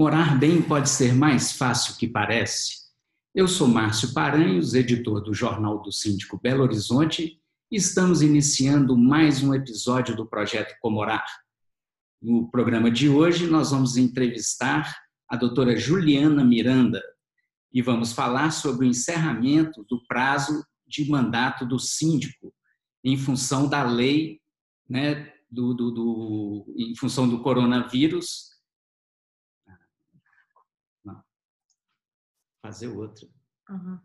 Morar bem pode ser mais fácil que parece. Eu sou Márcio Paranhos, editor do Jornal do Síndico Belo Horizonte, e estamos iniciando mais um episódio do projeto Comorar. No programa de hoje, nós vamos entrevistar a doutora Juliana Miranda e vamos falar sobre o encerramento do prazo de mandato do síndico em função da lei, né, do, do, do em função do coronavírus fazer outra. Uhum.